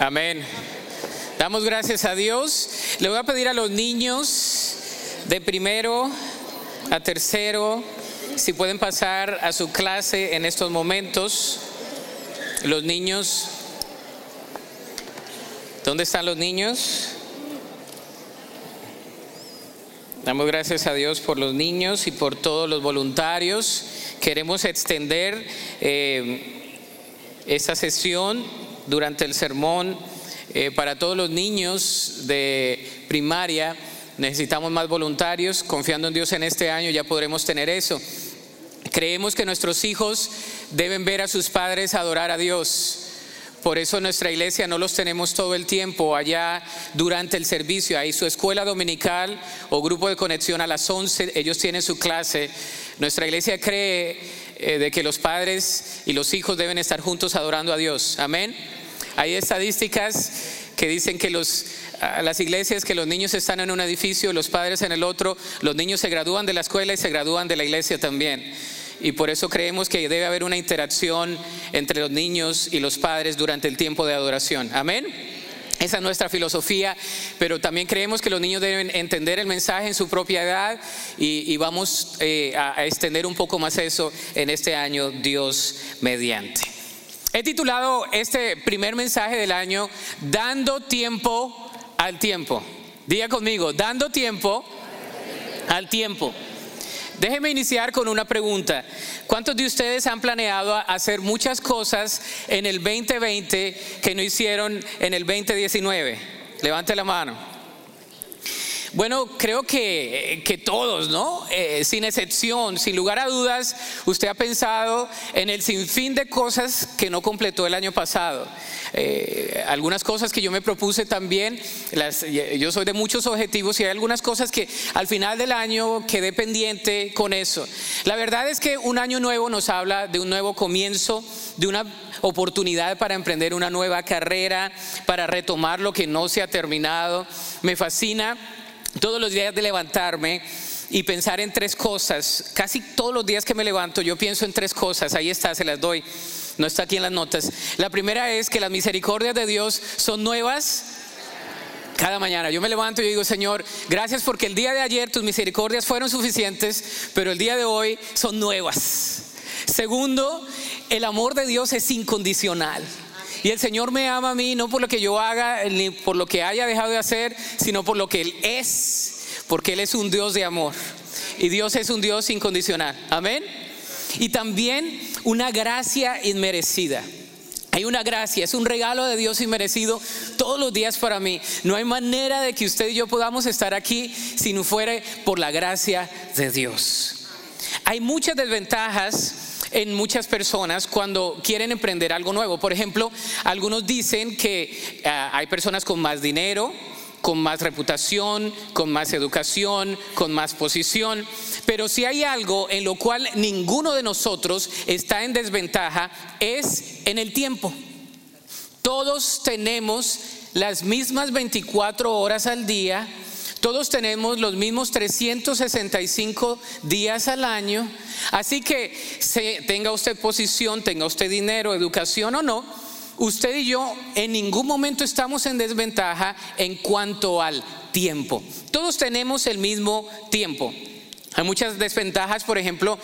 Amén. Damos gracias a Dios. Le voy a pedir a los niños de primero a tercero si pueden pasar a su clase en estos momentos. Los niños. ¿Dónde están los niños? Damos gracias a Dios por los niños y por todos los voluntarios. Queremos extender eh, esta sesión durante el sermón eh, para todos los niños de primaria. Necesitamos más voluntarios. Confiando en Dios en este año ya podremos tener eso. Creemos que nuestros hijos deben ver a sus padres adorar a Dios. Por eso nuestra iglesia no los tenemos todo el tiempo allá durante el servicio. Ahí su escuela dominical o grupo de conexión a las 11, ellos tienen su clase. Nuestra iglesia cree eh, de que los padres y los hijos deben estar juntos adorando a Dios. Amén. Hay estadísticas que dicen que los, las iglesias, que los niños están en un edificio, los padres en el otro, los niños se gradúan de la escuela y se gradúan de la iglesia también y por eso creemos que debe haber una interacción entre los niños y los padres durante el tiempo de adoración. Amén. Esa es nuestra filosofía, pero también creemos que los niños deben entender el mensaje en su propia edad y, vamos eh, a, extender un poco más eso en este año, Dios mediante. He titulado este primer mensaje del año, Dando tiempo al tiempo. Diga conmigo, dando tiempo al tiempo. Déjeme iniciar con una pregunta. ¿Cuántos de ustedes han planeado hacer muchas cosas en el 2020 que no hicieron en el 2019? Levante la mano. Bueno, creo que, que todos, ¿no? Eh, sin excepción, sin lugar a dudas, usted ha pensado en el sinfín de cosas que no completó el año pasado. Eh, algunas cosas que yo me propuse también, las, yo soy de muchos objetivos y hay algunas cosas que al final del año quedé pendiente con eso. La verdad es que un año nuevo nos habla de un nuevo comienzo, de una oportunidad para emprender una nueva carrera, para retomar lo que no se ha terminado. Me fascina todos los días de levantarme y pensar en tres cosas. Casi todos los días que me levanto yo pienso en tres cosas. Ahí está, se las doy. No está aquí en las notas. La primera es que las misericordias de Dios son nuevas cada mañana. Yo me levanto y digo, Señor, gracias porque el día de ayer tus misericordias fueron suficientes, pero el día de hoy son nuevas. Segundo, el amor de Dios es incondicional. Y el Señor me ama a mí no por lo que yo haga ni por lo que haya dejado de hacer, sino por lo que Él es, porque Él es un Dios de amor. Y Dios es un Dios incondicional. Amén. Y también una gracia inmerecida. Hay una gracia, es un regalo de Dios inmerecido todos los días para mí. No hay manera de que usted y yo podamos estar aquí si no fuere por la gracia de Dios. Hay muchas desventajas en muchas personas cuando quieren emprender algo nuevo. Por ejemplo, algunos dicen que ah, hay personas con más dinero, con más reputación, con más educación, con más posición. Pero si hay algo en lo cual ninguno de nosotros está en desventaja, es en el tiempo. Todos tenemos las mismas 24 horas al día todos tenemos los mismos 365 días al año, así que tenga usted posición, tenga usted dinero, educación o no, usted y yo en ningún momento estamos en desventaja en cuanto al tiempo. Todos tenemos el mismo tiempo. Hay muchas desventajas, por ejemplo,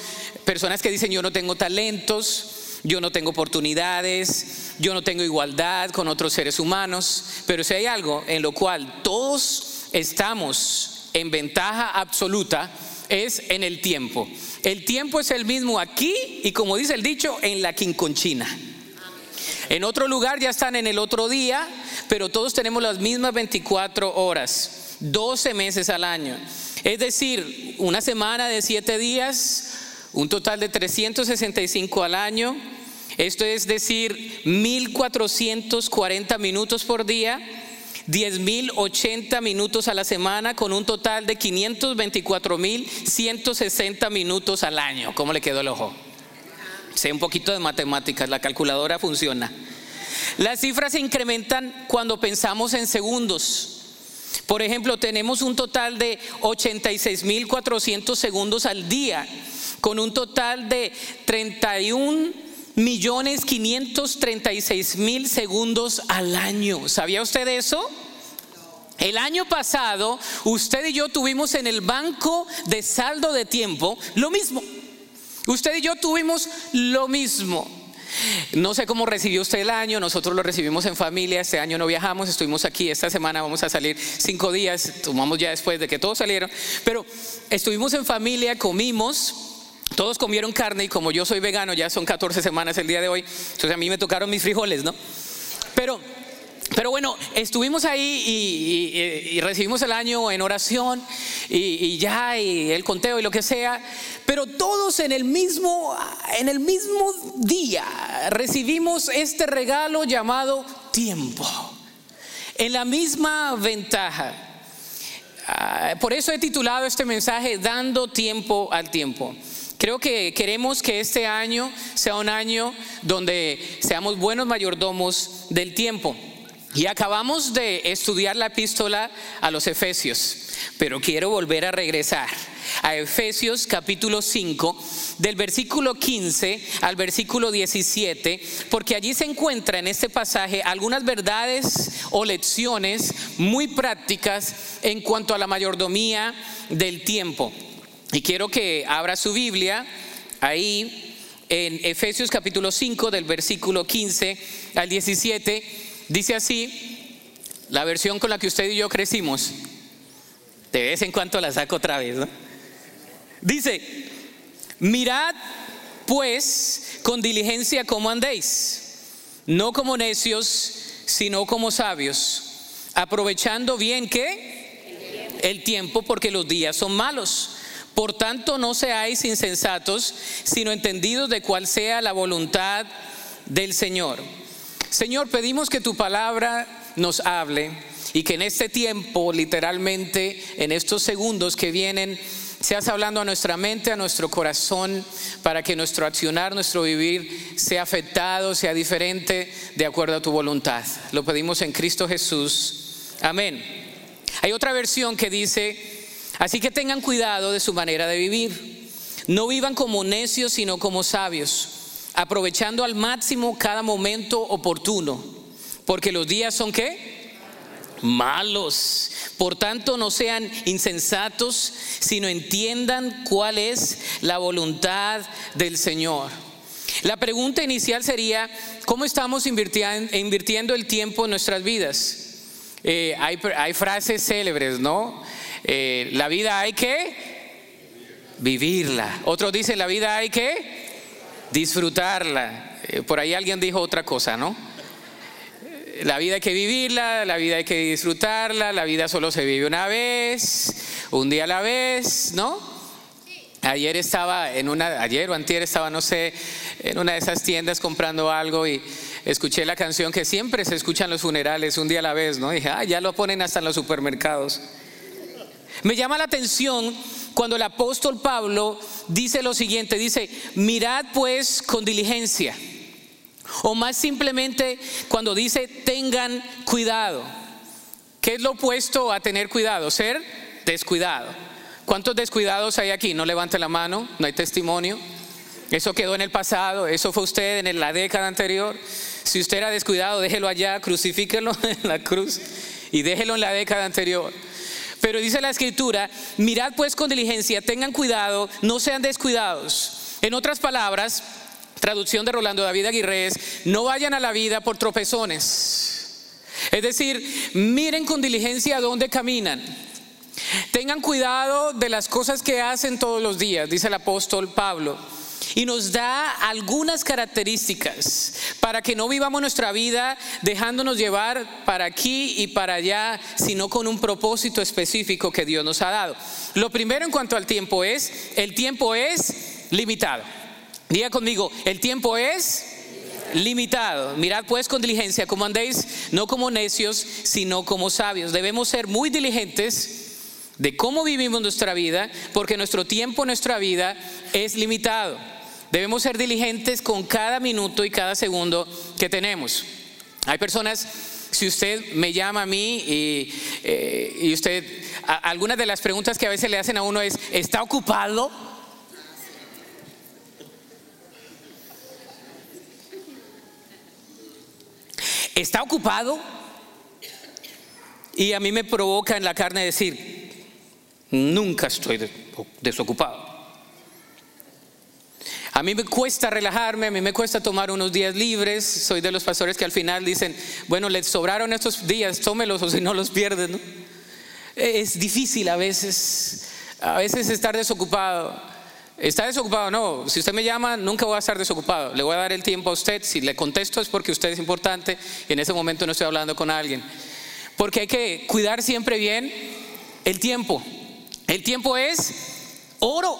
personas que dicen yo no tengo talentos, yo no tengo oportunidades, yo no tengo igualdad con otros seres humanos, pero si hay algo en lo cual todos estamos en ventaja absoluta es en el tiempo. El tiempo es el mismo aquí y como dice el dicho, en la quinconchina. En otro lugar ya están en el otro día, pero todos tenemos las mismas 24 horas, 12 meses al año. Es decir, una semana de 7 días, un total de 365 al año. Esto es decir, 1440 minutos por día 10.080 minutos a la semana con un total de 524.160 minutos al año. ¿Cómo le quedó el ojo? Sé un poquito de matemáticas, la calculadora funciona. Las cifras se incrementan cuando pensamos en segundos. Por ejemplo, tenemos un total de 86.400 segundos al día, con un total de 31 millones 536 mil segundos al año. ¿Sabía usted eso? El año pasado, usted y yo tuvimos en el banco de saldo de tiempo lo mismo. Usted y yo tuvimos lo mismo. No sé cómo recibió usted el año, nosotros lo recibimos en familia, este año no viajamos, estuvimos aquí, esta semana vamos a salir cinco días, tomamos ya después de que todos salieron, pero estuvimos en familia, comimos, todos comieron carne y como yo soy vegano, ya son 14 semanas el día de hoy, entonces a mí me tocaron mis frijoles, ¿no? Pero pero bueno, estuvimos ahí y, recibimos el año en oración y, ya, y el conteo y lo que sea, pero todos en el mismo, en el mismo día recibimos este regalo llamado tiempo, en la misma ventaja. Ah, por eso he titulado este mensaje Dando tiempo al tiempo. Creo que queremos que este año sea un año donde seamos buenos mayordomos del tiempo. Y acabamos de estudiar la epístola a los Efesios, pero quiero volver a regresar a Efesios capítulo 5, del versículo 15 al versículo 17, porque allí se encuentra en este pasaje algunas verdades o lecciones muy prácticas en cuanto a la mayordomía del tiempo. Y quiero que abra su Biblia ahí en Efesios capítulo 5, del versículo 15 al 17 Dice así, la versión con la que usted y yo crecimos, de vez en cuando la saco otra vez, Dice, mirad pues con diligencia cómo andéis, no como necios, sino como sabios, aprovechando bien que el tiempo, porque los días son malos. Por tanto, no seáis insensatos, sino entendidos de cuál sea la voluntad del Señor. Señor, pedimos que tu palabra nos hable y que en este tiempo, literalmente, en estos segundos que vienen, seas hablando a nuestra mente, a nuestro corazón, para que nuestro accionar, nuestro vivir sea afectado, sea diferente de acuerdo a tu voluntad. Lo pedimos en Cristo Jesús. Amén. Hay otra versión que dice, así que tengan cuidado de su manera de vivir. No vivan como necios, sino como sabios aprovechando al máximo cada momento oportuno, porque los días son qué? Malos. Por tanto, no sean insensatos, sino entiendan cuál es la voluntad del Señor. La pregunta inicial sería, ¿cómo estamos invirtiendo el tiempo en nuestras vidas? Eh, hay, frases célebres, ¿no? Eh, la vida hay que vivirla. Otros dicen, la vida hay que disfrutarla. Eh, por ahí alguien dijo otra cosa, ¿no? La vida hay que vivirla, la vida hay que disfrutarla, la vida solo se vive una vez, un día a la vez, ¿no? Ayer estaba en una, ayer o antier estaba, no sé, en una de esas tiendas comprando algo y escuché la canción que siempre se escucha en los funerales, un día a la vez, ¿no? dije, ah, ya lo ponen hasta en los supermercados. Me llama la atención cuando el apóstol Pablo dice lo siguiente, dice, mirad pues con diligencia. O más simplemente cuando dice, tengan cuidado. ¿Qué es lo opuesto a tener cuidado? Ser descuidado. ¿Cuántos descuidados hay aquí? No levante la mano, no hay testimonio. Eso quedó en el pasado, eso fue usted en la década anterior. Si usted era descuidado, déjelo allá, crucifíquelo en la cruz y déjelo en la década anterior. Pero dice la escritura, mirad pues con diligencia, tengan cuidado, no sean descuidados. En otras palabras, traducción de Rolando David Aguirre no vayan a la vida por tropezones. Es decir, miren con diligencia a dónde caminan. Tengan cuidado de las cosas que hacen todos los días, dice el apóstol Pablo y nos da algunas características para que no vivamos nuestra vida dejándonos llevar para aquí y para allá, sino con un propósito específico que Dios nos ha dado. Lo primero en cuanto al tiempo es, el tiempo es limitado. Diga conmigo, el tiempo es limitado. Mirad pues con diligencia cómo andéis, no como necios, sino como sabios. Debemos ser muy diligentes de cómo vivimos nuestra vida, porque nuestro tiempo, nuestra vida es limitado. Debemos ser diligentes con cada minuto y cada segundo que tenemos. Hay personas, si usted me llama a mí y, eh, usted, algunas de las preguntas que a veces le hacen a uno es, ¿está ocupado? está ocupado. Y a mí me provoca en la carne decir, nunca estoy desocupado. A mí me cuesta relajarme, a mí me cuesta tomar unos días libres. Soy de los pastores que al final dicen, bueno, les sobraron estos días, tómelos o si no los pierden. Es difícil a veces, a veces estar desocupado. ¿Está desocupado? No. Si usted me llama, nunca voy a estar desocupado. Le voy a dar el tiempo a usted. Si le contesto es porque usted es importante y en ese momento no estoy hablando con alguien. Porque hay que cuidar siempre bien el tiempo. El tiempo es oro.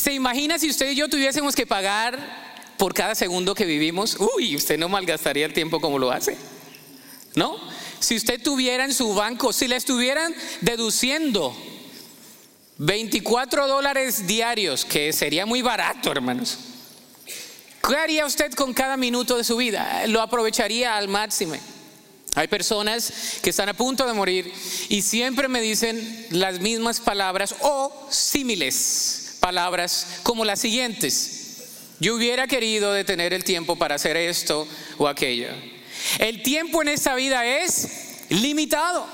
¿Se imagina si usted y yo tuviésemos que pagar por cada segundo que vivimos? Uy, usted no malgastaría el tiempo como lo hace. ¿No? Si usted tuviera en su banco, si le estuvieran deduciendo 24 dólares diarios, que sería muy barato, hermanos. ¿Qué haría usted con cada minuto de su vida? Lo aprovecharía al máximo. Hay personas que están a punto de morir y siempre me dicen las mismas palabras o símiles palabras como las siguientes. Yo hubiera querido detener el tiempo para hacer esto o aquello. El tiempo en esta vida es limitado.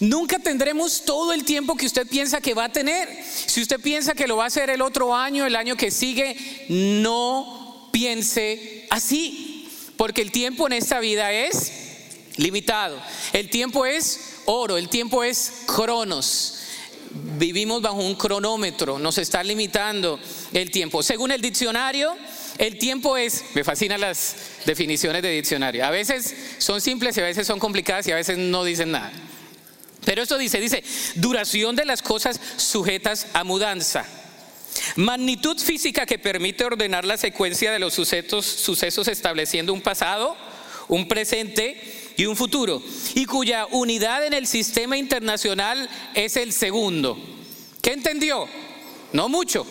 Nunca tendremos todo el tiempo que usted piensa que va a tener. Si usted piensa que lo va a hacer el otro año, el año que sigue, no piense así. Porque el tiempo en esta vida es limitado. El tiempo es oro, el tiempo es cronos vivimos bajo un cronómetro, nos está limitando el tiempo. Según el diccionario, el tiempo es, me fascinan las definiciones de diccionario, a veces son simples y a veces son complicadas y a veces no dicen nada. Pero esto dice, dice, duración de las cosas sujetas a mudanza. Magnitud física que permite ordenar la secuencia de los sucesos, sucesos estableciendo un pasado, un presente y un futuro, y cuya unidad en el sistema internacional es el segundo. ¿Qué entendió? No mucho.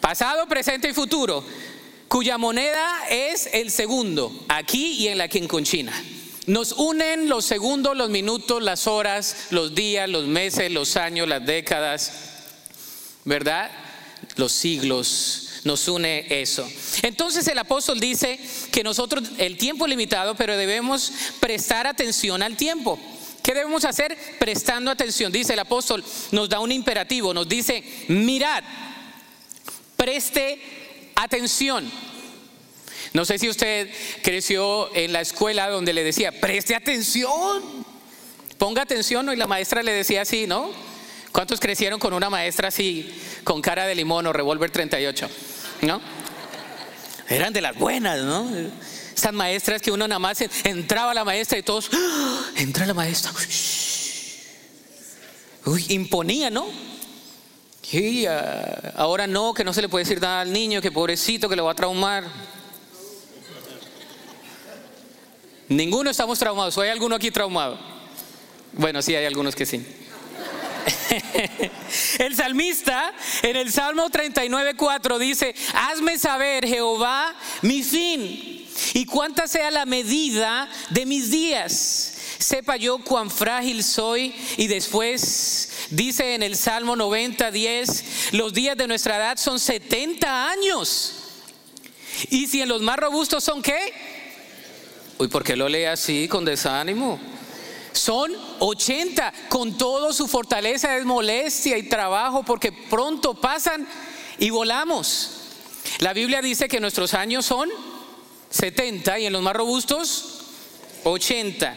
Pasado, presente y futuro, cuya moneda es el segundo, aquí y en la Quinconchina. Nos unen los segundos, los minutos, las horas, los días, los meses, los años, las décadas, ¿verdad? Los siglos, nos une eso. Entonces el apóstol dice que nosotros, el tiempo es limitado, pero debemos prestar atención al tiempo. ¿Qué debemos hacer? Prestando atención. Dice el apóstol, nos da un imperativo, nos dice, mirad, preste atención. No sé si usted creció en la escuela donde le decía, preste atención, ponga atención, y la maestra le decía así, ¿no? ¿Cuántos crecieron con una maestra así, con cara de limón o revólver 38? ¿No? Eran de las buenas, ¿no? Esas maestras que uno nada más entraba la maestra y todos, ¡Ah! entra la maestra. Uy, imponía, ¿no? Y ah, ahora no, que no se le puede decir nada al niño, que pobrecito, que lo va a traumar. Ninguno estamos traumados. ¿O hay alguno aquí traumado? Bueno, sí, hay algunos que sí. el salmista en el Salmo 39.4 dice, hazme saber, Jehová, mi fin y cuánta sea la medida de mis días. Sepa yo cuán frágil soy y después dice en el Salmo 90.10, los días de nuestra edad son 70 años. Y si en los más robustos son qué? Uy, ¿por qué lo lee así con desánimo? Son 80 con todo su fortaleza, es molestia y trabajo porque pronto pasan y volamos. La Biblia dice que nuestros años son 70 y en los más robustos 80.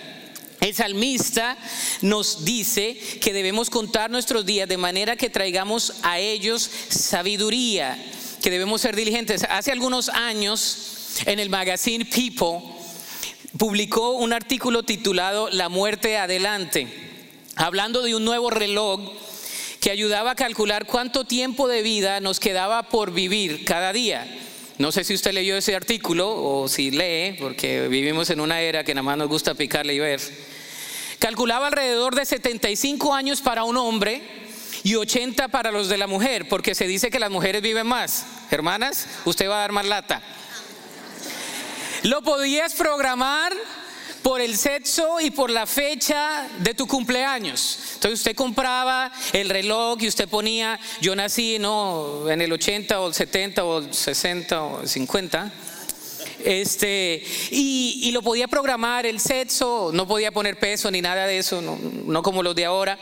El salmista nos dice que debemos contar nuestros días de manera que traigamos a ellos sabiduría, que debemos ser diligentes. Hace algunos años en el magazine People publicó un artículo titulado La muerte adelante, hablando de un nuevo reloj que ayudaba a calcular cuánto tiempo de vida nos quedaba por vivir cada día. No sé si usted leyó ese artículo o si lee, porque vivimos en una era que nada más nos gusta picarle y ver. Calculaba alrededor de 75 años para un hombre y 80 para los de la mujer, porque se dice que las mujeres viven más. Hermanas, usted va a dar más lata. Lo podías programar por el sexo y por la fecha de tu cumpleaños. Entonces usted compraba el reloj y usted ponía, yo nací no en el 80 o el 70 o el 60 o el 50. Este, y, lo podía programar el sexo, no podía poner peso ni nada de eso, no, no como los de ahora.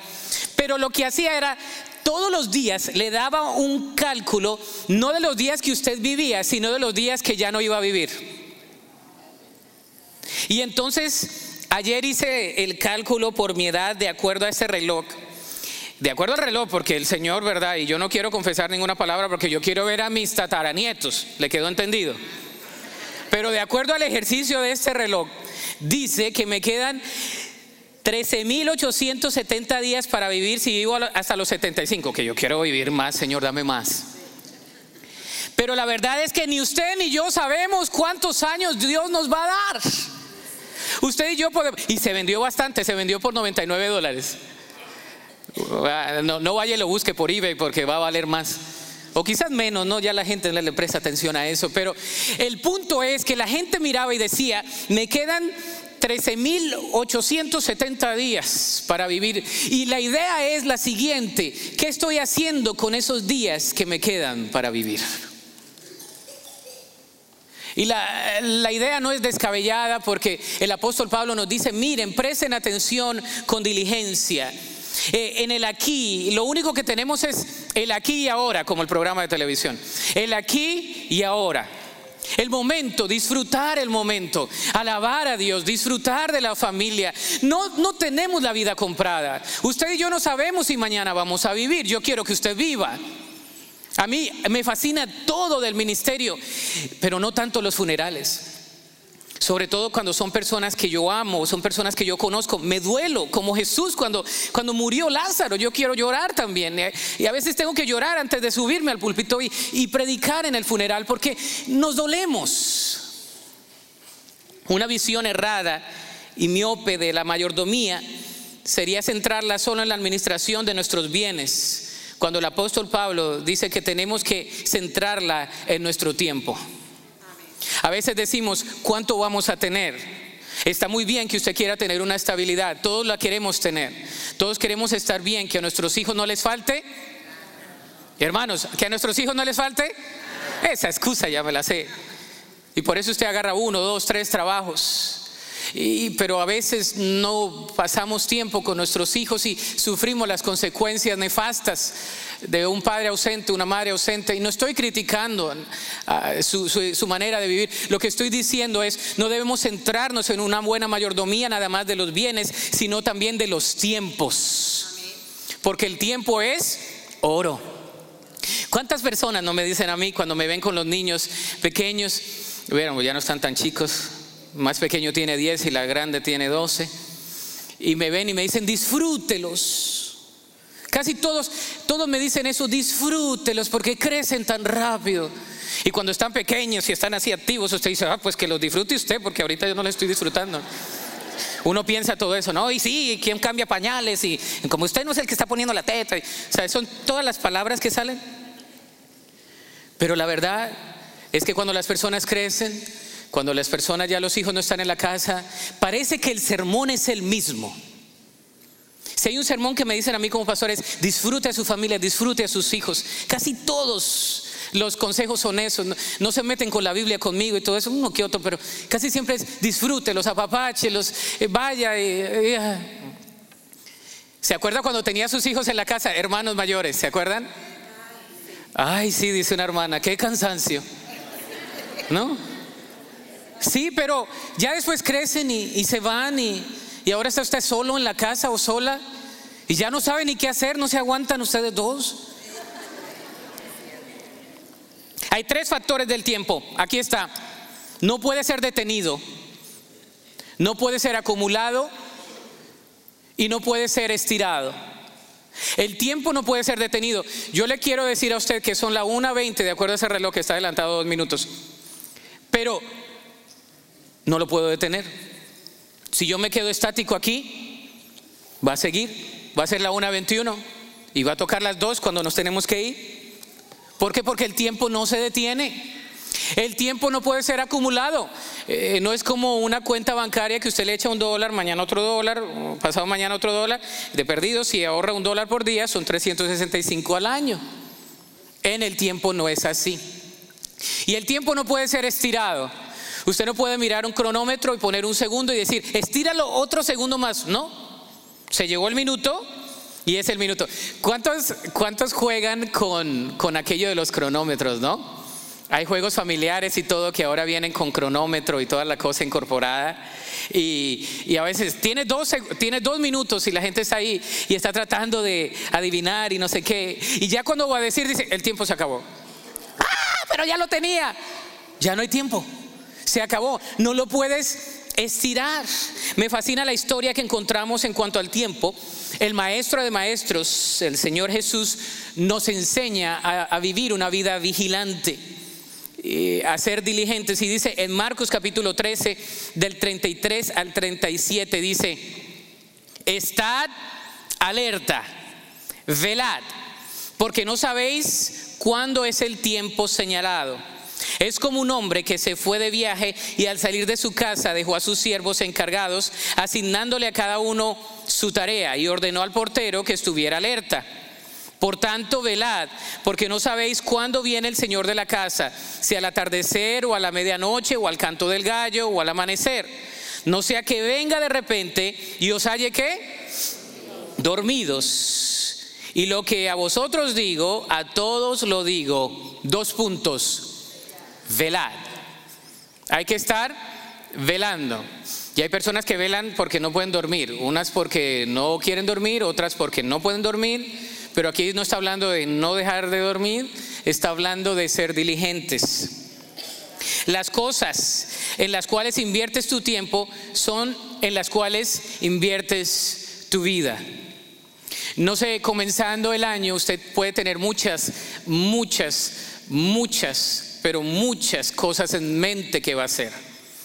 Pero lo que hacía era todos los días le daba un cálculo, no de los días que usted vivía, sino de los días que ya no iba a vivir. Y entonces, ayer hice el cálculo por mi edad de acuerdo a ese reloj. De acuerdo al reloj, porque el Señor, ¿verdad? Y yo no quiero confesar ninguna palabra porque yo quiero ver a mis tataranietos. ¿Le quedó entendido? Pero de acuerdo al ejercicio de este reloj, dice que me quedan 13.870 días para vivir si vivo hasta los 75, que yo quiero vivir más, Señor, dame más. Pero la verdad es que ni usted ni yo sabemos cuántos años Dios nos va a dar. Usted y yo y se vendió bastante, se vendió por 99 dólares. No, no vaya y lo busque por eBay porque va a valer más. O quizás menos, ¿no? Ya la gente no le presta atención a eso. Pero el punto es que la gente miraba y decía, me quedan 13.870 días para vivir. Y la idea es la siguiente, ¿qué estoy haciendo con esos días que me quedan para vivir? Y la, la, idea no es descabellada porque el apóstol Pablo nos dice, miren, presten atención con diligencia. Eh, en el aquí, lo único que tenemos es el aquí y ahora, como el programa de televisión. El aquí y ahora. El momento, disfrutar el momento, alabar a Dios, disfrutar de la familia. No, no tenemos la vida comprada. Usted y yo no sabemos si mañana vamos a vivir. Yo quiero que usted viva. A mí me fascina todo del ministerio, pero no tanto los funerales. Sobre todo cuando son personas que yo amo, son personas que yo conozco. Me duelo, como Jesús cuando, cuando murió Lázaro. Yo quiero llorar también. Eh, y a veces tengo que llorar antes de subirme al púlpito y, y predicar en el funeral porque nos dolemos. Una visión errada y miope de la mayordomía sería centrarla solo en la administración de nuestros bienes, cuando el apóstol Pablo dice que tenemos que centrarla en nuestro tiempo. A veces decimos, ¿cuánto vamos a tener? Está muy bien que usted quiera tener una estabilidad, todos la queremos tener, todos queremos estar bien, que a nuestros hijos no les falte. Hermanos, que a nuestros hijos no les falte. Esa excusa ya me la sé. Y por eso usted agarra uno, dos, tres trabajos. Pero a veces no pasamos tiempo con nuestros hijos y sufrimos las consecuencias nefastas de un padre ausente, una madre ausente. Y no estoy criticando ah, su, su manera de vivir. Lo que estoy diciendo es, no debemos centrarnos en una buena mayordomía nada más de los bienes, sino también de los tiempos. Porque el tiempo es oro. ¿Cuántas personas no me dicen a mí cuando me ven con los niños pequeños? Bueno, ya no están tan chicos, más pequeño tiene 10 y la grande tiene 12. Y me ven y me dicen, disfrútelos. Casi todos, todos me dicen eso, disfrútelos porque crecen tan rápido. Y cuando están pequeños y están así activos, usted dice, ah, pues que los disfrute usted porque ahorita yo no lo estoy disfrutando. Uno piensa todo eso, ¿no? Y sí, ¿quién cambia pañales? Y como usted no es el que está poniendo la teta. O sea, son todas las palabras que salen. Pero la verdad es que cuando las personas crecen, cuando las personas ya los hijos no están en la casa, parece que el sermón es el mismo. Si hay un sermón que me dicen a mí como pastores, disfrute a su familia, disfrute a sus hijos. Casi todos los consejos son esos. No, se meten con la Biblia conmigo y todo eso, uno que otro, pero casi siempre es disfrute, los apapache, los eh, vaya. Ah. ¿Se acuerda cuando tenía sus hijos en la casa, hermanos mayores? ¿Se acuerdan? Ay, sí, dice una hermana, qué cansancio. ¿No? Sí, pero ya después crecen y, se van y, y ahora está usted solo en la casa o sola y ya no sabe ni qué hacer, no se aguantan ustedes dos. Hay tres factores del tiempo. Aquí está. No puede ser detenido, no puede ser acumulado y no puede ser estirado. El tiempo no puede ser detenido. Yo le quiero decir a usted que son la 1.20, de acuerdo a ese reloj que está adelantado dos minutos. Pero no lo puedo detener. Si yo me quedo estático aquí, va a seguir, va a ser la 1.21 y va a tocar las 2 cuando nos tenemos que ir. ¿Por qué? Porque el tiempo no se detiene. El tiempo no puede ser acumulado. Eh, no es como una cuenta bancaria que usted le echa un dólar, mañana otro dólar, pasado mañana otro dólar. De perdido, si ahorra un dólar por día, son 365 al año. En el tiempo no es así. Y el tiempo no puede ser estirado. Usted no puede mirar un cronómetro y poner un segundo y decir, estíralo otro segundo más. No, se llegó el minuto y es el minuto. ¿Cuántos, cuántos juegan con, con aquello de los cronómetros, no? Hay juegos familiares y todo que ahora vienen con cronómetro y toda la cosa incorporada. Y, y, a veces tiene dos, tiene dos minutos y la gente está ahí y está tratando de adivinar y no sé qué. Y ya cuando va a decir, dice, el tiempo se acabó. ¡Ah! Pero ya lo tenía. Ya no hay tiempo. Se acabó. No lo puedes estirar. Me fascina la historia que encontramos en cuanto al tiempo. El maestro de maestros, el Señor Jesús, nos enseña a, vivir una vida vigilante, a ser diligentes. Y dice en Marcos capítulo 13, del 33 al 37, dice, estad alerta, velad, porque no sabéis cuándo es el tiempo señalado. Es como un hombre que se fue de viaje y al salir de su casa dejó a sus siervos encargados, asignándole a cada uno su tarea y ordenó al portero que estuviera alerta. Por tanto, velad, porque no sabéis cuándo viene el Señor de la casa, si al atardecer o a la medianoche o al canto del gallo o al amanecer. No sea que venga de repente y os halle que dormidos. Y lo que a vosotros digo, a todos lo digo. Dos puntos velad. Hay que estar velando. Y hay personas que velan porque no pueden dormir, unas porque no quieren dormir, otras porque no pueden dormir, pero aquí no está hablando de no dejar de dormir, está hablando de ser diligentes. Las cosas en las cuales inviertes tu tiempo son en las cuales inviertes tu vida. No sé, comenzando el año usted puede tener muchas, muchas, muchas pero muchas cosas en mente que va a hacer,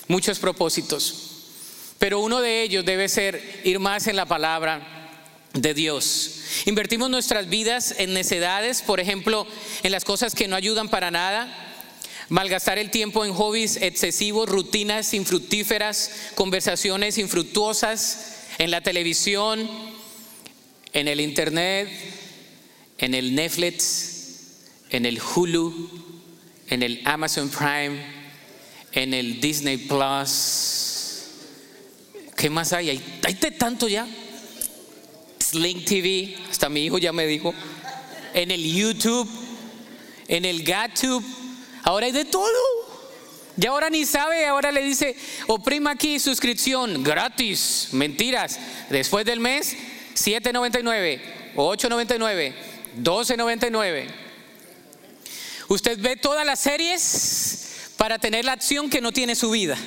muchos propósitos. Pero uno de ellos debe ser ir más en la palabra de Dios. Invertimos nuestras vidas en necedades, por ejemplo, en las cosas que no ayudan para nada. Malgastar el tiempo en hobbies excesivos, rutinas infructíferas, conversaciones infructuosas, en la televisión, en el internet, en el Netflix, en el Hulu, en el Amazon Prime, en el Disney Plus. ¿Qué más hay? Hay, hay de tanto ya. Sling TV, hasta mi hijo ya me dijo. En el YouTube, en el GatTube. Ahora hay de todo. Ya ahora ni sabe, ahora le dice, oprima aquí suscripción gratis. Mentiras. Después del mes, 7.99, 8.99, 12.99. Usted ve todas las series para tener la acción que no tiene su vida.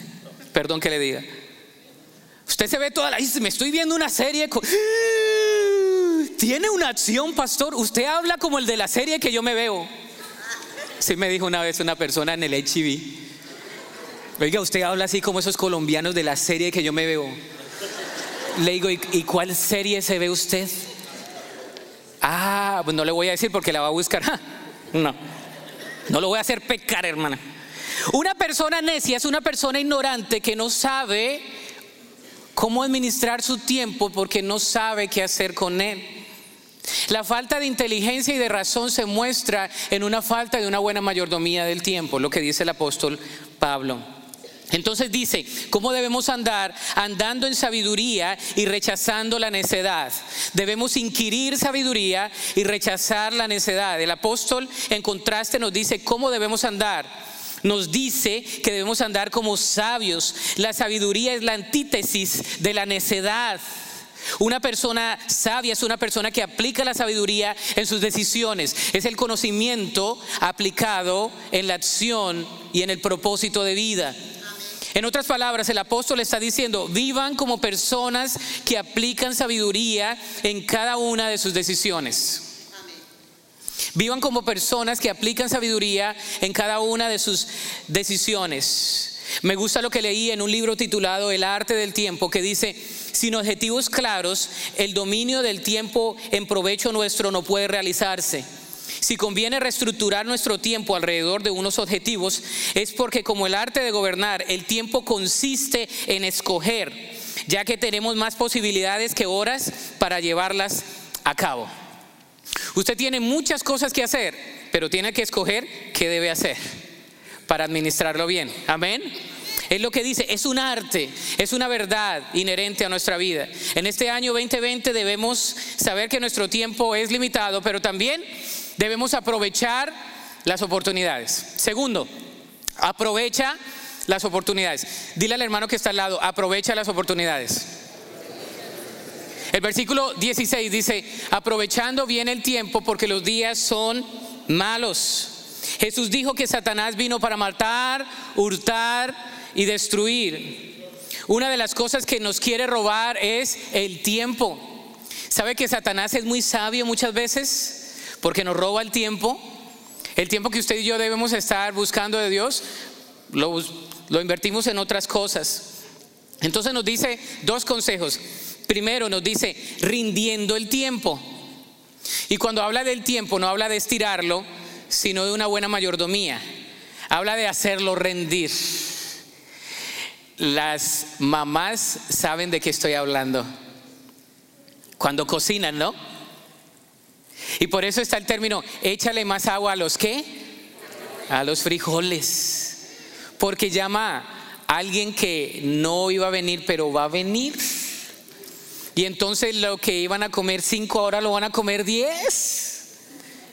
Perdón que le diga. Usted se ve toda la... Me estoy viendo una serie... Tiene una acción, pastor. Usted habla como el de la serie que yo me veo. Sí me dijo una vez una persona en el HIV. Oiga, usted habla así como esos colombianos de la serie que yo me veo. Le digo, ¿y, ¿y cuál serie se ve usted? Ah, pues no le voy a decir porque la va a buscar. No, no lo voy a hacer pecar, hermana. Una persona necia es una persona ignorante que no sabe cómo administrar su tiempo porque no sabe qué hacer con él. La falta de inteligencia y de razón se muestra en una falta de una buena mayordomía del tiempo, lo que dice el apóstol Pablo. Entonces dice, ¿cómo debemos andar? Andando en sabiduría y rechazando la necedad. Debemos inquirir sabiduría y rechazar la necedad. El apóstol en contraste nos dice cómo debemos andar. Nos dice que debemos andar como sabios. La sabiduría es la antítesis de la necedad. Una persona sabia es una persona que aplica la sabiduría en sus decisiones. Es el conocimiento aplicado en la acción y en el propósito de vida. En otras palabras, el apóstol está diciendo, vivan como personas que aplican sabiduría en cada una de sus decisiones. Vivan como personas que aplican sabiduría en cada una de sus decisiones. Me gusta lo que leí en un libro titulado El arte del tiempo, que dice, sin objetivos claros, el dominio del tiempo en provecho nuestro no puede realizarse. Si conviene reestructurar nuestro tiempo alrededor de unos objetivos, es porque como el arte de gobernar, el tiempo consiste en escoger, ya que tenemos más posibilidades que horas para llevarlas a cabo. Usted tiene muchas cosas que hacer, pero tiene que escoger qué debe hacer. para administrarlo bien. Amén. Es lo que dice, es un arte, es una verdad inherente a nuestra vida. En este año 2020 debemos saber que nuestro tiempo es limitado, pero también debemos aprovechar las oportunidades. Segundo, aprovecha las oportunidades. Dile al hermano que está al lado, aprovecha las oportunidades. El versículo 16 dice, aprovechando bien el tiempo porque los días son malos. Jesús dijo que Satanás vino para matar, hurtar y destruir. Una de las cosas que nos quiere robar es el tiempo. ¿Sabe que Satanás es muy sabio muchas veces? Porque nos roba el tiempo. El tiempo que usted y yo debemos estar buscando de Dios, lo, invertimos en otras cosas. Entonces nos dice dos consejos. Primero nos dice, rindiendo el tiempo. Y cuando habla del tiempo, no habla de estirarlo, sino de una buena mayordomía. Habla de hacerlo rendir. Las mamás saben de qué estoy hablando. Cuando cocinan, ¿no? Y por eso está el término, échale más agua a los qué? A los frijoles. Porque llama a alguien que no iba a venir, pero va a venir. Y entonces lo que iban a comer cinco ahora lo van a comer diez.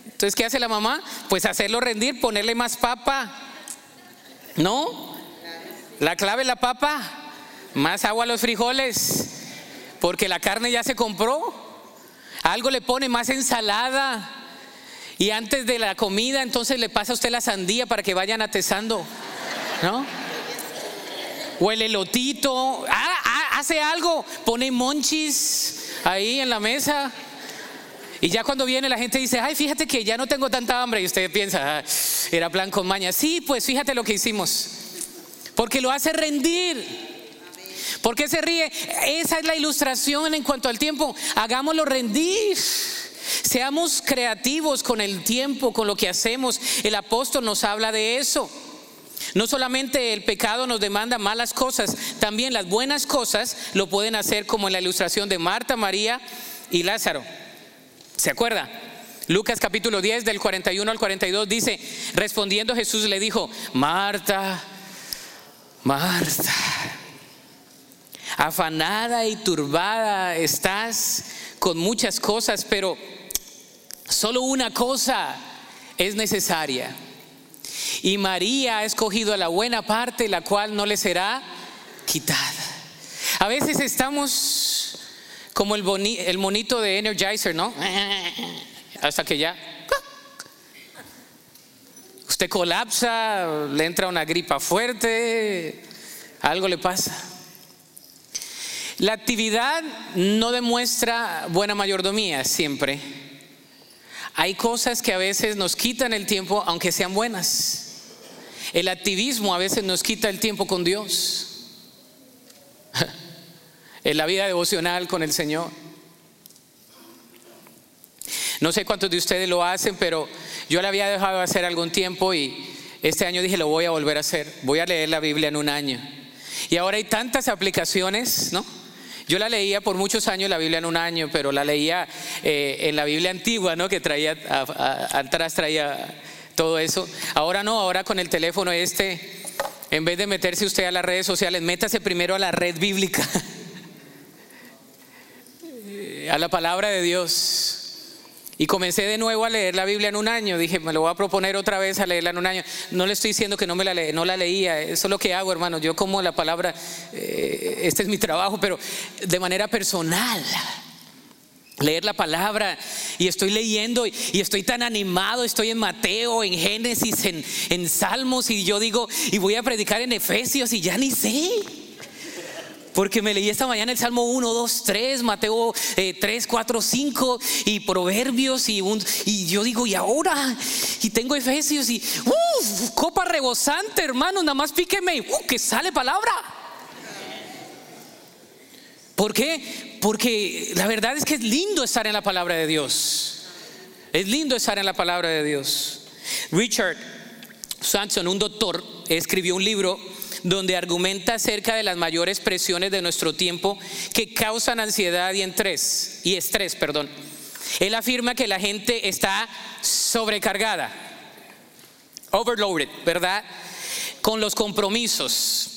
Entonces, ¿qué hace la mamá? Pues hacerlo rendir, ponerle más papa. ¿No? La clave la papa. Más agua a los frijoles. Porque la carne ya se compró. Algo le pone más ensalada. Y antes de la comida, entonces le pasa a usted la sandía para que vayan atesando. ¿No? O el elotito. Ah, ah, hace algo. Pone monchis ahí en la mesa. Y ya cuando viene la gente dice, ay, fíjate que ya no tengo tanta hambre. Y usted piensa, ah, era plan con maña. Sí, pues fíjate lo que hicimos. Porque lo hace rendir. ¿Por qué se ríe? Esa es la ilustración en cuanto al tiempo. Hagámoslo rendir. Seamos creativos con el tiempo, con lo que hacemos. El apóstol nos habla de eso. No solamente el pecado nos demanda malas cosas, también las buenas cosas lo pueden hacer como en la ilustración de Marta, María y Lázaro. ¿Se acuerda? Lucas capítulo 10 del 41 al 42 dice, respondiendo Jesús le dijo, Marta, Marta, afanada y turbada estás con muchas cosas, pero solo una cosa es necesaria. Y María ha escogido la buena parte, la cual no le será quitada. A veces estamos como el, el monito de Energizer, ¿no? Hasta que ya usted colapsa, le entra una gripa fuerte, algo le pasa. La actividad no demuestra buena mayordomía siempre. Hay cosas que a veces nos quitan el tiempo, aunque sean buenas. El activismo a veces nos quita el tiempo con Dios. En la vida devocional con el Señor. No sé cuántos de ustedes lo hacen, pero yo la había dejado de hacer algún tiempo y este año dije, lo voy a volver a hacer. Voy a leer la Biblia en un año. Y ahora hay tantas aplicaciones, ¿no? Yo la leía por muchos años la Biblia en un año, pero la leía eh, en la Biblia antigua, ¿no? Que traía, atrás traía todo eso. Ahora no, ahora con el teléfono este, en vez de meterse usted a las redes sociales, métase primero a la red bíblica, a la palabra de Dios. Y comencé de nuevo a leer la Biblia en un año. Dije, me lo voy a proponer otra vez a leerla en un año. No le estoy diciendo que no, me la, no la leía. Eso es lo que hago, hermano. Yo como la palabra, eh, este es mi trabajo, pero de manera personal leer la palabra y estoy leyendo y, estoy tan animado, estoy en Mateo, en Génesis, en, en, Salmos y yo digo, y voy a predicar en Efesios y ya ni sé. Porque me leí esta mañana el Salmo 1, 2, 3, Mateo 3, 4, 5 y Proverbios y, y yo digo, ¿y ahora? Y tengo Efesios y, uff, copa rebosante, hermano, nada más píqueme, uh, que sale palabra. ¿Por qué? Porque la verdad es que es lindo estar en la palabra de Dios. Es lindo estar en la palabra de Dios. Richard Sanson, un doctor, escribió un libro donde argumenta acerca de las mayores presiones de nuestro tiempo que causan ansiedad y estrés, y estrés, perdón. Él afirma que la gente está sobrecargada, overloaded, ¿verdad? con los compromisos.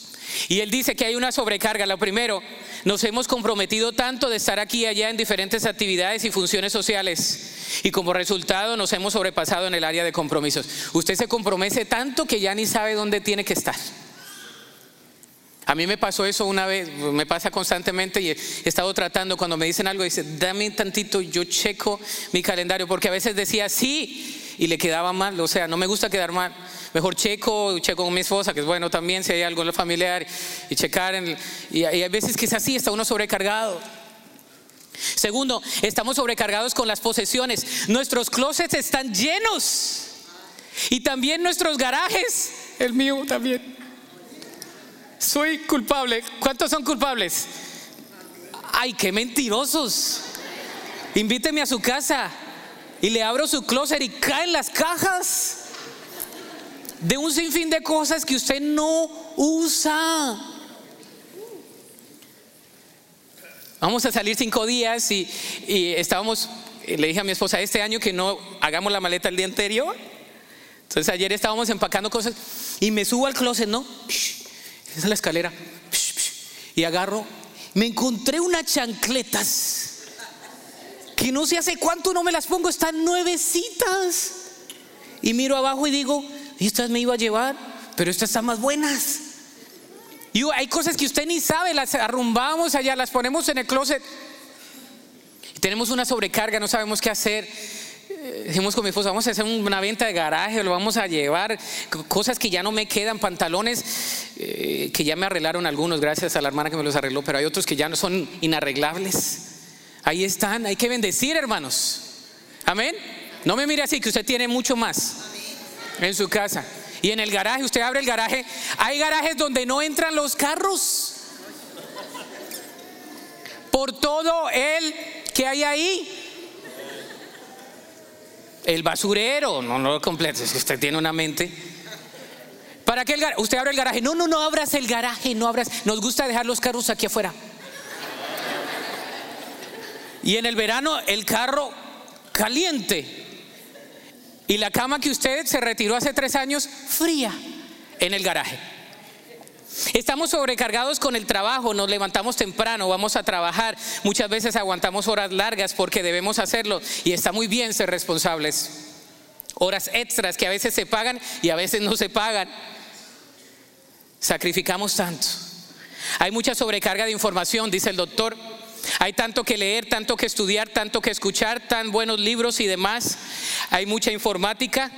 Y él dice que hay una sobrecarga. Lo primero, nos hemos comprometido tanto de estar aquí y allá en diferentes actividades y funciones sociales. Y como resultado nos hemos sobrepasado en el área de compromisos. Usted se compromete tanto que ya ni sabe dónde tiene que estar. A mí me pasó eso una vez, me pasa constantemente y he estado tratando cuando me dicen algo, dice, dame un tantito, yo checo mi calendario, porque a veces decía sí y le quedaba mal, o sea, no me gusta quedar mal. Mejor checo, checo con mi esposa, que es bueno también si hay algo en lo familiar, y checar. Y, y hay veces que es así, está uno sobrecargado. Segundo, estamos sobrecargados con las posesiones. Nuestros closets están llenos. Y también nuestros garajes, el mío también soy culpable. ¿Cuántos son culpables? Ay, qué mentirosos. Invíteme a su casa y le abro su closet y caen las cajas de un sinfín de cosas que usted no usa. Vamos a salir cinco días y, estábamos, le dije a mi esposa, este año que no hagamos la maleta el día anterior. Entonces ayer estábamos empacando cosas y me subo al closet, ¿no? Esa es la escalera, y agarro, me encontré unas chancletas que no sé hace cuánto no me las pongo, están nuevecitas. Y miro abajo y digo, estas me iba a llevar, pero estas están más buenas. Y hay cosas que usted ni sabe, las arrumbamos allá, las ponemos en el closet. Tenemos una sobrecarga, no sabemos qué hacer dijimos con mi esposa, vamos a hacer una venta de garaje, lo vamos a llevar, cosas que ya no me quedan, pantalones eh, que ya me arreglaron algunos, gracias a la hermana que me los arregló, pero hay otros que ya no son inarreglables. Ahí están, hay que bendecir, hermanos. Amén. No me mire así, que usted tiene mucho más en su casa. Y en el garaje, usted abre el garaje, hay garajes donde no entran los carros. Por todo el que hay ahí el basurero, no, lo completo, si usted tiene una mente. ¿Para qué el garaje? Usted abre el garaje. No, no, no abras el garaje, no abras. Nos gusta dejar los carros aquí afuera. Y en el verano el carro caliente. Y la cama que usted se retiró hace tres años fría en el garaje. Estamos sobrecargados con el trabajo, nos levantamos temprano, vamos a trabajar, muchas veces aguantamos horas largas porque debemos hacerlo y está muy bien ser responsables. Horas extras que a veces se pagan y a veces no se pagan. Sacrificamos tanto. Hay mucha sobrecarga de información, dice el doctor. Hay tanto que leer, tanto que estudiar, tanto que escuchar, tan buenos libros y demás. Hay mucha informática,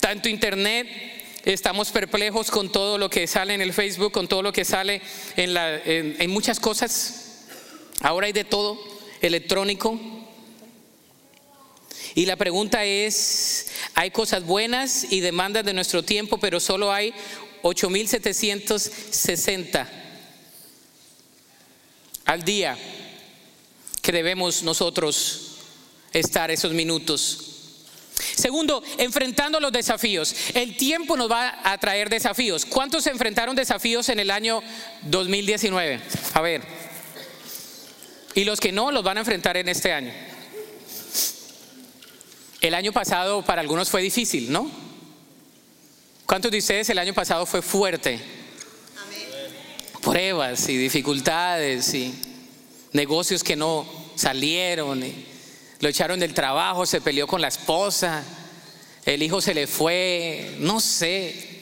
tanto internet, estamos perplejos con todo lo que sale en el Facebook, con todo lo que sale en, en, muchas cosas. Ahora hay de todo, electrónico. Y la pregunta es, hay cosas buenas y demandas de nuestro tiempo, pero solo hay 8.760 al día que debemos nosotros estar esos minutos Segundo, enfrentando los desafíos. El tiempo nos va a traer desafíos. ¿Cuántos se enfrentaron desafíos en el año 2019? A ver. Y los que no los van a enfrentar en este año. El año pasado para algunos fue difícil, ¿no? ¿Cuántos de ustedes el año pasado fue fuerte? Pruebas y dificultades y negocios que no salieron. Y lo echaron del trabajo, se peleó con la esposa, el hijo se le fue, no sé.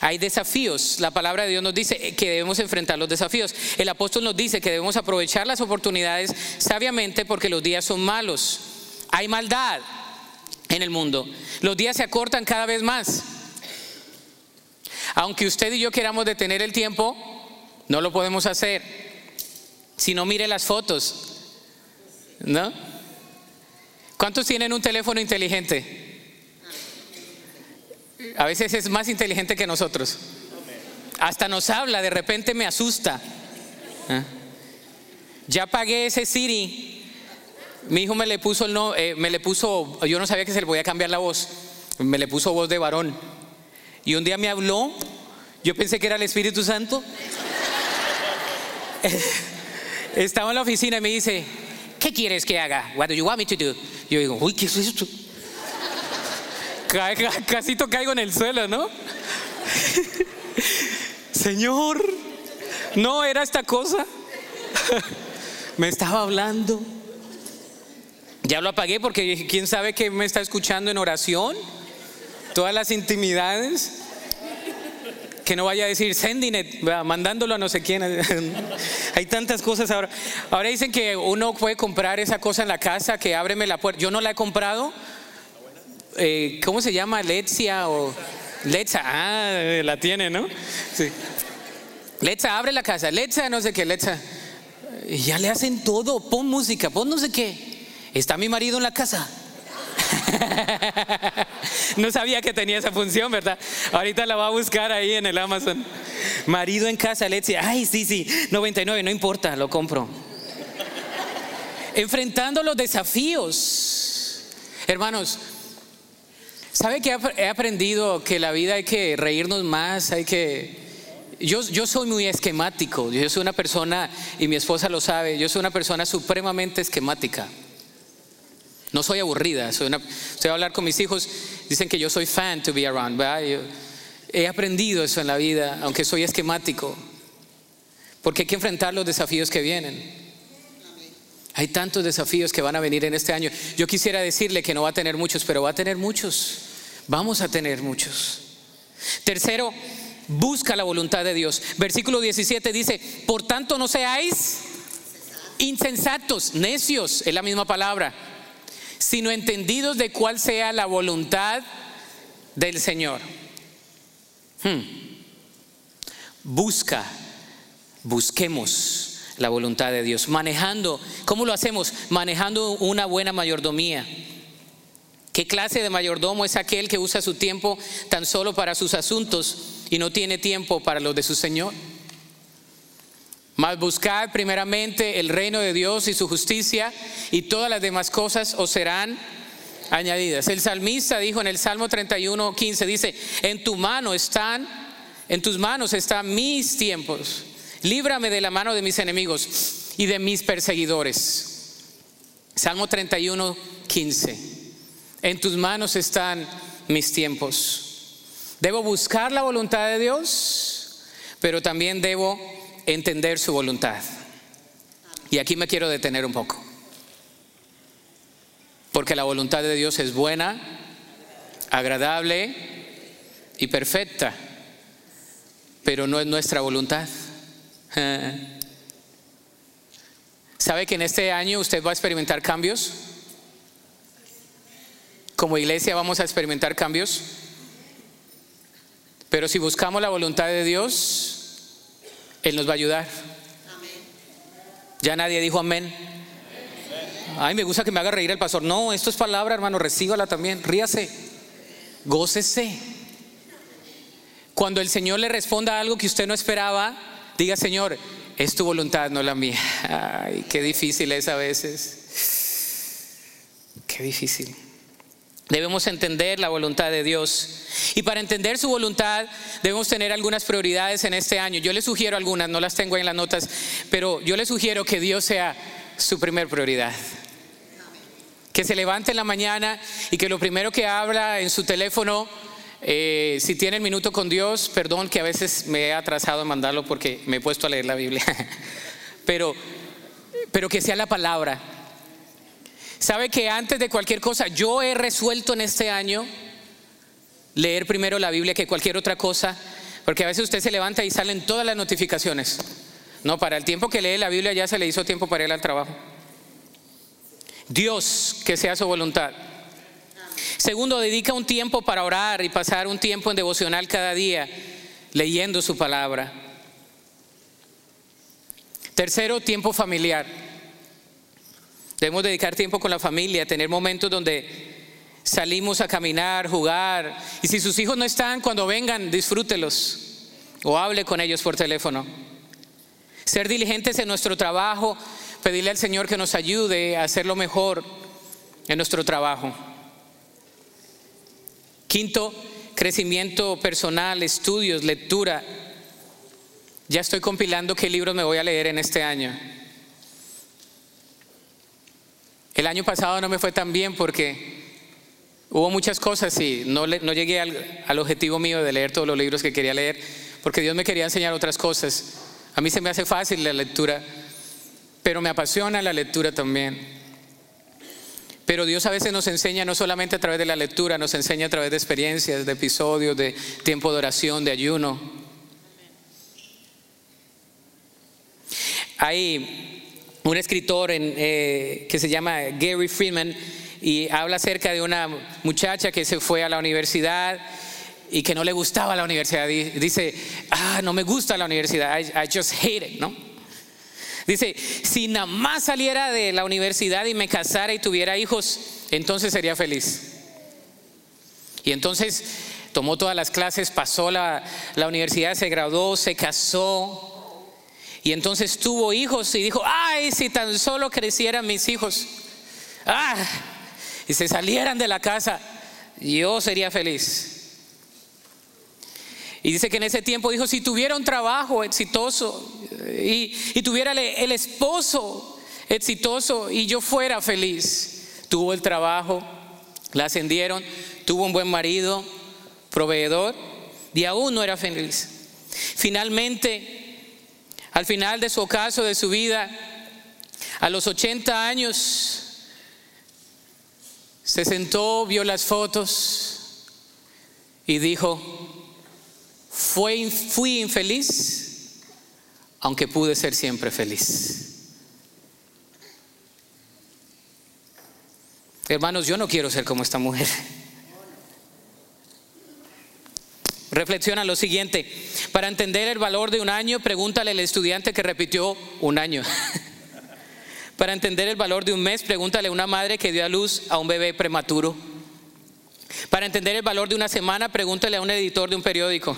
Hay desafíos. La palabra de Dios nos dice que debemos enfrentar los desafíos. El apóstol nos dice que debemos aprovechar las oportunidades sabiamente porque los días son malos. Hay maldad en el mundo. Los días se acortan cada vez más. Aunque usted y yo queramos detener el tiempo, no lo podemos hacer. Si no mire las fotos, ¿no? ¿Cuántos tienen un teléfono inteligente? A veces es más inteligente que nosotros. Hasta nos habla, de repente me asusta. ¿Ah? Ya pagué ese Siri. Mi hijo me le puso el no, eh, me le puso, yo no sabía que se le podía cambiar la voz. Me le puso voz de varón. Y un día me habló, yo pensé que era el Espíritu Santo. Estaba en la oficina y me dice, ¿qué quieres que haga? What do you want me to do? Yo digo, uy, ¿qué es esto? Casi caigo en el suelo, ¿no? Señor, no era esta cosa. me estaba hablando. Ya lo apagué porque quién sabe que me está escuchando en oración. Todas las intimidades. Que no vaya a decir Sendinet, mandándolo a no sé quién. Hay tantas cosas ahora. Ahora dicen que uno puede comprar esa cosa en la casa, que ábreme la puerta. Yo no la he comprado. Eh, ¿Cómo se llama? Lexia o Letza. Ah, la tiene, ¿no? Sí. Letza, abre la casa. Letza, no sé qué, Letza. Ya le hacen todo. Pon música, pon no sé qué. Está mi marido en la casa. no sabía que tenía esa función, ¿verdad? Ahorita la va a buscar ahí en el Amazon. Marido en casa, Letza. Ay, sí, sí, 99, no importa, lo compro. Enfrentando los desafíos. Hermanos, ¿sabe que he aprendido que la vida hay que reírnos más, hay que yo, yo soy muy esquemático, yo soy una persona, y mi esposa lo sabe, yo soy una persona supremamente esquemática. No soy aburrida, soy una, a hablar con mis hijos, dicen que yo soy fan to be around, he aprendido eso en la vida, aunque soy esquemático, porque hay que enfrentar los desafíos que vienen. Hay tantos desafíos que van a venir en este año. Yo quisiera decirle que no va a tener muchos, pero va a tener muchos. Vamos a tener muchos. Tercero, busca la voluntad de Dios. Versículo 17 dice, por tanto no seáis insensatos, necios, es la misma palabra, sino entendidos de cuál sea la voluntad del Señor. Hmm. Busca, busquemos la voluntad de Dios, manejando, ¿cómo lo hacemos? Manejando una buena mayordomía. ¿Qué clase de mayordomo es aquel que usa su tiempo tan solo para sus asuntos y no tiene tiempo para los de su Señor. Mas buscad primeramente el reino de Dios y su justicia y todas las demás cosas os serán añadidas. El salmista dijo en el Salmo 31, 15, dice, en tu mano están, en tus manos están mis tiempos. Líbrame de la mano de mis enemigos y de mis perseguidores. Salmo 31, 15. En tus manos están mis tiempos. Debo buscar la voluntad de Dios, pero también debo entender su voluntad. Y aquí me quiero detener un poco. Porque la voluntad de Dios es buena, agradable y perfecta, pero no es nuestra voluntad. ¿Sabe que en este año usted va a experimentar cambios? Como iglesia vamos a experimentar cambios. Pero si buscamos la voluntad de Dios, Él nos va a ayudar. Ya nadie dijo amén. Ay, me gusta que me haga reír el pastor. No, esto es palabra, hermano, recíbala también. Ríase, gócese. Cuando el Señor le responda algo que usted no esperaba, diga, Señor, es tu voluntad, no la mía. Ay, qué difícil es a veces. Qué difícil. Debemos entender la voluntad de Dios. Y para entender su voluntad debemos tener algunas prioridades en este año. Yo le sugiero algunas, no las tengo en las notas, pero yo le sugiero que Dios sea su primer prioridad. Que se levante en la mañana y que lo primero que habla en su teléfono, eh, si tiene el minuto con Dios, perdón que a veces me he atrasado en mandarlo porque me he puesto a leer la Biblia, pero, pero que sea la palabra Sabe que antes de cualquier cosa, yo he resuelto en este año leer primero la Biblia que cualquier otra cosa, porque a veces usted se levanta y salen todas las notificaciones. No, para el tiempo que lee la Biblia ya se le hizo tiempo para ir al trabajo. Dios, que sea su voluntad. Segundo, dedica un tiempo para orar y pasar un tiempo en devocional cada día, leyendo su palabra. Tercero, tiempo familiar. Debemos dedicar tiempo con la familia, tener momentos donde salimos a caminar, jugar. Y si sus hijos no están, cuando vengan, disfrútelos o hable con ellos por teléfono. Ser diligentes en nuestro trabajo, pedirle al Señor que nos ayude a hacer lo mejor en nuestro trabajo. Quinto, crecimiento personal, estudios, lectura. Ya estoy compilando qué libros me voy a leer en este año. El año pasado no me fue tan bien porque Hubo muchas cosas y no, no llegué al, al objetivo mío de leer todos los libros que quería leer, porque Dios me quería enseñar otras cosas. A mí se me hace fácil la lectura, pero me apasiona la lectura también. Pero Dios a veces nos enseña no solamente a través de la lectura, nos enseña a través de experiencias, de episodios, de tiempo de oración, de ayuno. Hay un escritor eh, que se llama Gary Freeman y habla acerca de una muchacha que se fue a la universidad y que no le gustaba la universidad. Dice, ah, no me gusta la universidad, I just hate it, ¿no? Dice, si nada más saliera de la universidad y me casara y tuviera hijos, entonces sería feliz. Y entonces tomó todas las clases, pasó la, la universidad, se graduó, se casó. Y entonces tuvo hijos y dijo, ay, si tan solo crecieran mis hijos. Ah, y se salieran de la casa, yo sería feliz. Y dice que en ese tiempo dijo, si tuviera un trabajo exitoso y, tuviera el esposo exitoso y yo fuera feliz, tuvo el trabajo, la ascendieron, tuvo un buen marido, proveedor, y aún no era feliz. Finalmente, al final de su ocaso, de su vida, a los 80 años, se sentó, vio las fotos y dijo, fui infeliz, aunque pude ser siempre feliz. Hermanos, yo no quiero ser como esta mujer. Reflexiona lo siguiente. Para entender el valor de un año, pregúntale al estudiante que repitió un año. Para entender el valor de un mes, pregúntale a una madre que dio a luz a un bebé prematuro. Para entender el valor de una semana, pregúntale a un editor de un periódico.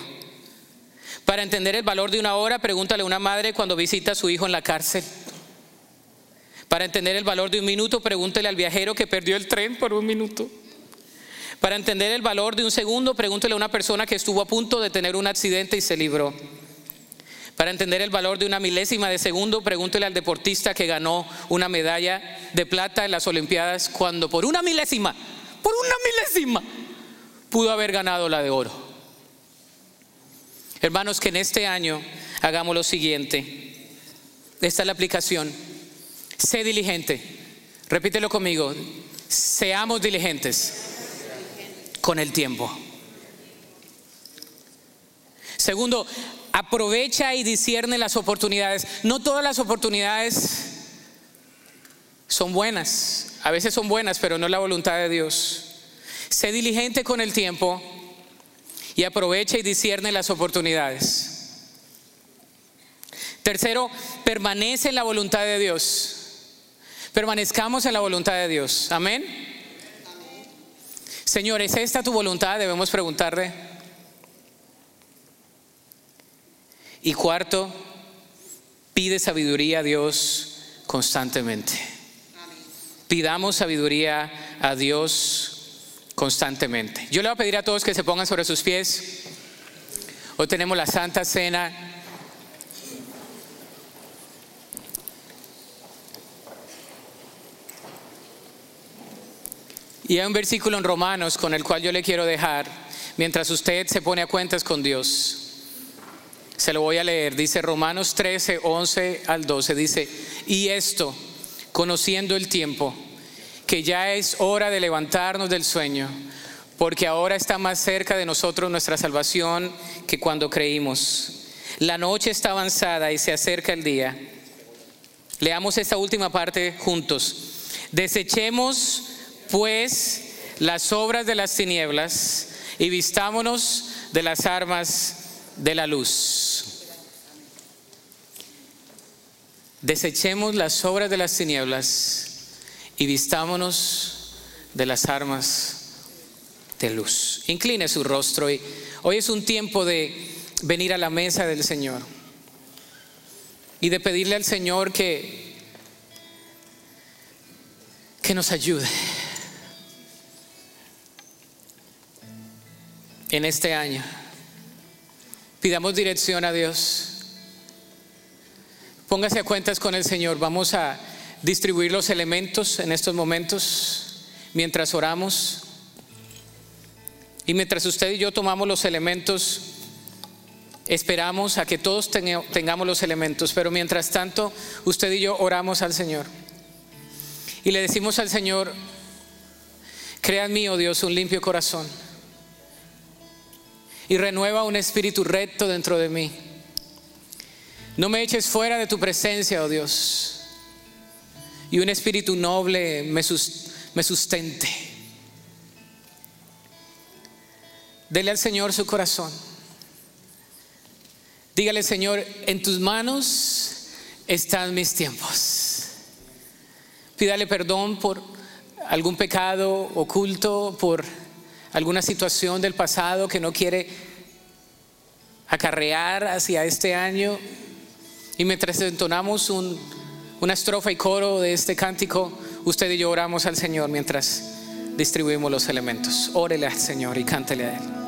Para entender el valor de una hora, pregúntale a una madre cuando visita a su hijo en la cárcel. Para entender el valor de un minuto, pregúntele al viajero que perdió el tren por un minuto. Para entender el valor de un segundo, pregúntele a una persona que estuvo a punto de tener un accidente y se libró. Para entender el valor de una milésima de segundo, pregúntele al deportista que ganó una medalla de plata en las Olimpiadas cuando por una milésima, por una milésima, pudo haber ganado la de oro. Hermanos, que en este año hagamos lo siguiente. Esta es la aplicación. Sé diligente. Repítelo conmigo. Seamos diligentes con el tiempo. Segundo, aprovecha y discierne las oportunidades. No todas las oportunidades son buenas. A veces son buenas, pero no la voluntad de Dios. Sé diligente con el tiempo y aprovecha y discierne las oportunidades. Tercero, permanece en la voluntad de Dios. Permanezcamos en la voluntad de Dios. Amén. Señor, ¿es esta tu voluntad? Debemos preguntarle. Y cuarto, pide sabiduría a Dios constantemente. Pidamos sabiduría a Dios constantemente. Yo le voy a pedir a todos que se pongan sobre sus pies. Hoy tenemos la Santa Cena. Y hay un versículo en Romanos con el cual yo le quiero dejar mientras usted se pone a cuentas con Dios. Se lo voy a leer. Dice Romanos 13, 11 al 12. Dice, y esto, conociendo el tiempo, que ya es hora de levantarnos del sueño, porque ahora está más cerca de nosotros nuestra salvación que cuando creímos. La noche está avanzada y se acerca el día. Leamos esta última parte juntos. Desechemos pues las obras de las tinieblas y vistámonos de las armas de la luz. Desechemos las obras de las tinieblas y vistámonos de las armas de luz. Incline su rostro y hoy es un tiempo de venir a la mesa del Señor y de pedirle al Señor que que nos ayude en este año. Pidamos dirección a Dios. Póngase a cuentas con el Señor. Vamos a distribuir los elementos en estos momentos mientras oramos. Y mientras usted y yo tomamos los elementos, esperamos a que todos tengamos los elementos, pero mientras tanto usted y yo oramos al Señor. Y le decimos al Señor, crea en mí, oh Dios, un limpio corazón. Y renueva un espíritu recto dentro de mí. No me eches fuera de tu presencia, oh Dios. Y un espíritu noble me, sustente. Dele al Señor su corazón. Dígale, Señor, en tus manos están mis tiempos. Pídale perdón por algún pecado oculto, por alguna situación del pasado que no quiere acarrear hacia este año. Y mientras entonamos una estrofa y coro de este cántico, usted y yo oramos al Señor mientras distribuimos los elementos. Órele al Señor y cántele a Él.